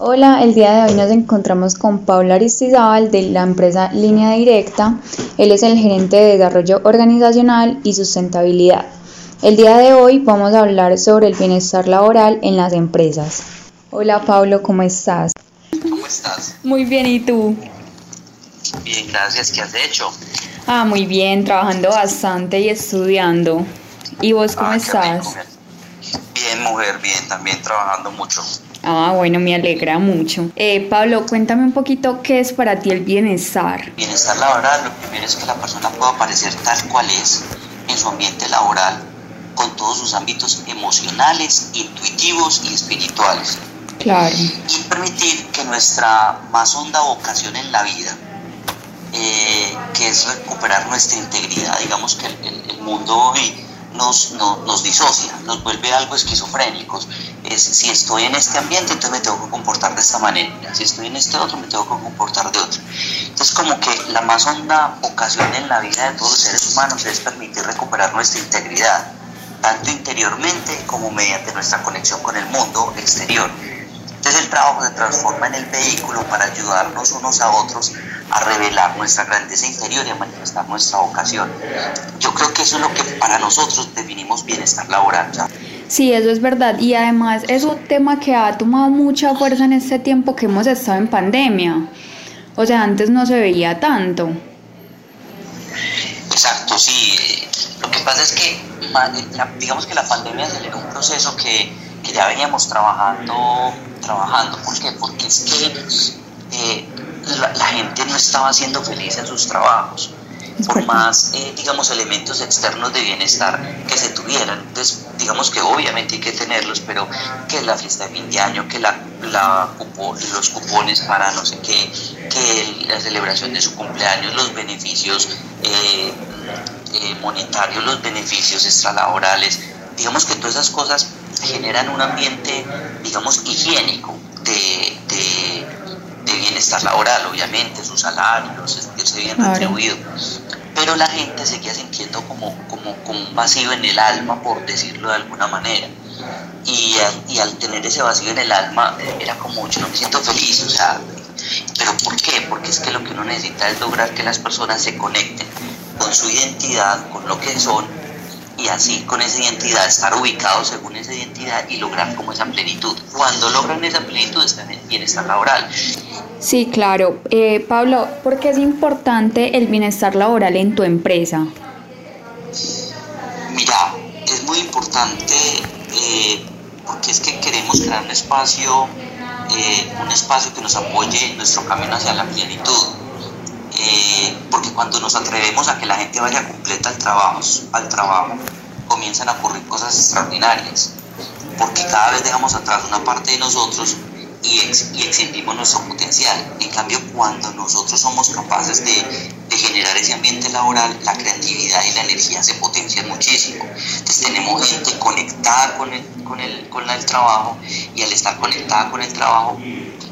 Hola, el día de hoy nos encontramos con Paula Aristizábal de la empresa Línea Directa. Él es el gerente de desarrollo organizacional y sustentabilidad. El día de hoy vamos a hablar sobre el bienestar laboral en las empresas. Hola Pablo, ¿cómo estás? ¿Cómo estás? Muy bien, ¿y tú? Bien, gracias. ¿Qué has hecho? Ah, muy bien, trabajando bastante y estudiando. ¿Y vos cómo Ah, qué estás? Bien, mujer, bien, también trabajando mucho. Ah, bueno, me alegra mucho. Eh, Pablo, cuéntame un poquito qué es para ti el bienestar. Bienestar laboral, lo primero es que la persona pueda aparecer tal cual es en su ambiente laboral, con todos sus ámbitos emocionales, intuitivos y espirituales. Claro. Y permitir que nuestra más honda vocación en la vida, eh, que es recuperar nuestra integridad, digamos que el, el- el mundo hoy nos, no- nos disocia, nos vuelve algo esquizofrénicos. Es, si estoy en este ambiente, entonces me tengo que comportar de esta manera. Si estoy en este otro, me tengo que comportar de otro. Entonces, como que la más honda vocación en la vida de todos los seres humanos es permitir recuperar nuestra integridad, tanto interiormente como mediante nuestra conexión con el mundo exterior. Entonces el trabajo se transforma en el vehículo para ayudarnos unos a otros a revelar nuestra grandeza interior y a manifestar nuestra vocación. Yo creo que eso es lo que para nosotros definimos bienestar laboral. Sí, eso es verdad. Y además es un tema que ha tomado mucha fuerza en este tiempo que hemos estado en pandemia. O sea, antes no se veía tanto. Exacto, sí. eh, Lo que pasa es que, la- digamos que la pandemia aceleró un proceso que, que ya veníamos trabajando, trabajando. ¿Por qué? Porque es que eh, la, la gente no estaba siendo feliz en sus trabajos. Por más, eh, digamos, elementos externos de bienestar que se tuvieran. Entonces, digamos que obviamente hay que tenerlos, pero que la fiesta de fin de año, que la, la los cupones para no sé qué, que la celebración de su cumpleaños, los beneficios eh, eh, monetarios, los beneficios extralaborales, digamos que todas esas cosas generan un ambiente, digamos, higiénico de, de- bienestar laboral, obviamente, sus salarios, sentirse bien retribuido pero la gente seguía sintiendo como, como, como un vacío en el alma, por decirlo de alguna manera. Y al, y al tener ese vacío en el alma, eh, era como, yo no me siento feliz, o sea, ¿pero por qué? Porque es que lo que uno necesita es lograr que las personas se conecten con su identidad, con lo que son, y así con esa identidad, estar ubicados según esa identidad y lograr como esa plenitud. Cuando logran esa plenitud, están en bienestar laboral. Sí, claro. Eh, Pablo, ¿por qué es importante el bienestar laboral en tu empresa? Mira, es muy importante eh, porque es que queremos crear un espacio, eh, un espacio que nos apoye en nuestro camino hacia la plenitud. Eh, porque cuando nos atrevemos a que la gente vaya completa al trabajo, al trabajo, comienzan a ocurrir cosas extraordinarias. Porque cada vez dejamos atrás una parte de nosotros y, ex- y extendimos nuestro potencial. En cambio, cuando nosotros somos capaces de, de generar ese ambiente laboral, la creatividad y la energía se potencian muchísimo. Entonces tenemos gente conectada con el, con el, con el trabajo y al estar conectada con el trabajo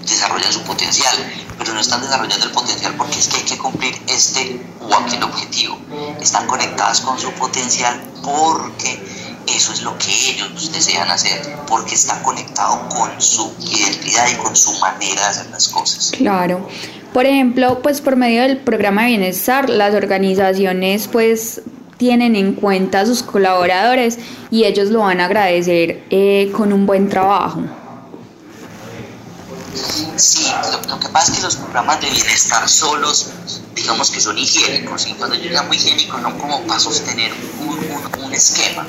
desarrollan su potencial, pero no están desarrollando el potencial porque es que hay que cumplir este o aquel objetivo. Están conectadas con su potencial porque eso es lo que ellos desean hacer, porque están conectados con su identidad y con su manera de hacer las cosas. Claro. Por ejemplo, pues por medio del programa de bienestar, las organizaciones pues tienen en cuenta a sus colaboradores y ellos lo van a agradecer eh, con un buen trabajo. Sí, lo, lo que pasa es que los programas de bienestar solos, digamos que son higiénicos, y cuando yo llamo higiénicos son como para sostener un, un- un esquema.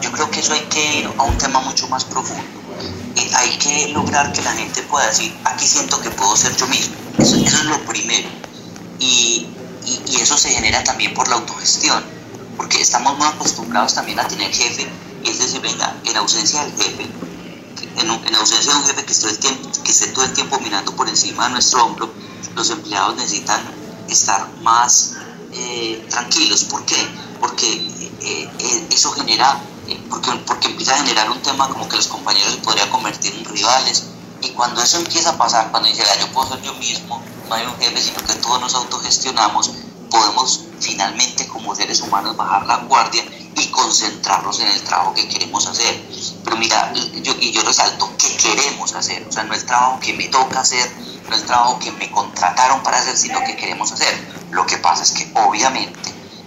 Yo creo que eso hay que ir a un tema mucho más profundo. Eh, hay que lograr que la gente pueda decir, aquí siento que puedo ser yo mismo. Eso, eso es lo primero. Y, y- y eso se genera también por la autogestión, porque estamos muy acostumbrados también a tener jefe, y es decir, venga, en ausencia del jefe, en, en ausencia de un jefe que esté, el tiempo, que esté todo el tiempo mirando por encima de nuestro hombro, los empleados necesitan estar más eh, tranquilos. ¿Por qué? Porque eh, eh, eso genera, porque, porque empieza a generar un tema como que los compañeros se podrían convertir en rivales. Y cuando eso empieza a pasar, cuando dice, "Ah, yo puedo ser yo mismo, no hay un jefe, sino que todos nos autogestionamos, podemos finalmente como seres humanos bajar la guardia y concentrarnos en el trabajo que queremos hacer. Pero mira, yo, y yo resalto que queremos hacer, o sea, no el trabajo que me toca hacer, no el trabajo que me contrataron para hacer, sino que queremos hacer. Lo que pasa es que obviamente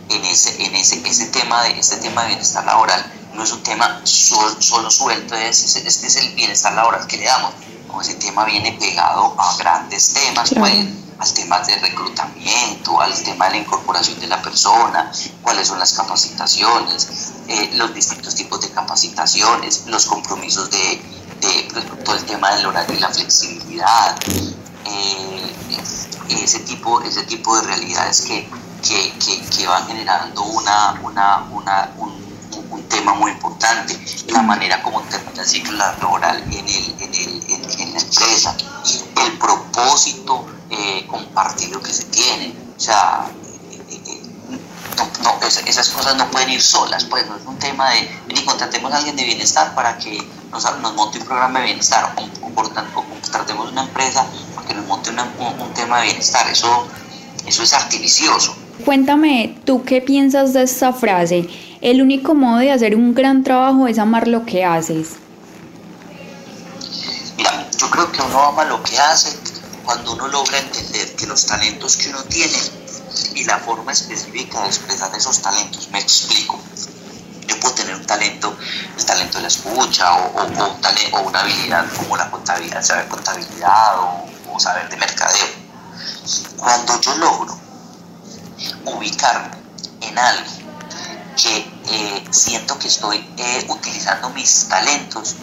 en ese, en ese, ese tema de este tema de bienestar laboral no es un tema solo, suelto, es, este es el bienestar laboral que le damos. ese tema viene pegado a grandes temas, pues, al tema de reclutamiento, al tema de la incorporación de la persona, cuáles son las capacitaciones, eh, los distintos tipos de capacitaciones, los compromisos de, de pues, todo el tema del horario y la flexibilidad, eh, ese, tipo, ese tipo de realidades que, que, que, van generando una, una, una, un, tema muy importante, la manera como termina el ciclo laboral en, el, en, el, en, la empresa, el propósito eh, compartido que se tiene. O sea, eh, eh, no, esas cosas no pueden ir solas, pues no es un tema de, ni contratemos a alguien de bienestar para que nos, nos monte un programa de bienestar o, tanto, contratemos una empresa para que nos monte un, un, tema de bienestar, eso, eso es artificioso. Cuéntame, ¿tú qué piensas de esta frase? El único modo de hacer un gran trabajo es amar lo que haces. Mira, yo creo que uno ama lo que hace cuando uno logra entender que los talentos que uno tiene y la forma específica de expresar esos talentos, me explico. Yo puedo tener un talento, el talento de la escucha o, o, una habilidad como la contabilidad, saber contabilidad o, saber de mercadeo. Cuando yo logro ubicarme en algo que eh, siento que estoy eh, utilizando mis talentos,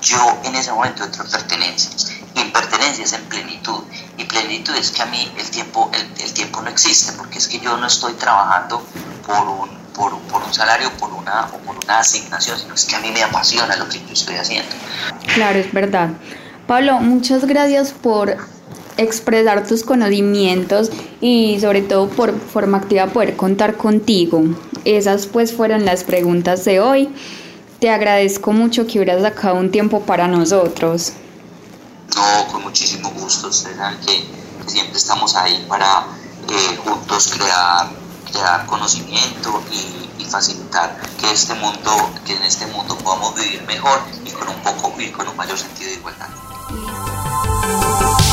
yo en ese momento entro en pertenencia. Y en pertenencia es en plenitud. Y plenitud es que a mí el tiempo, el, tiempo no existe, porque es que yo no estoy trabajando por un, por, por un salario por una, o por una asignación, sino es que a mí me apasiona lo que yo estoy haciendo. Claro, es verdad. Pablo, muchas gracias por expresar tus conocimientos y sobre todo por forma activa poder contar contigo. Esas pues fueron las preguntas de hoy. Te agradezco mucho que hubieras sacado un tiempo para nosotros. No, con muchísimo gusto. Ustedes saben que, siempre estamos ahí para eh, juntos crear, crear conocimiento y, y, facilitar que este mundo, que en este mundo podamos vivir mejor y con un poco y con un mayor sentido de igualdad.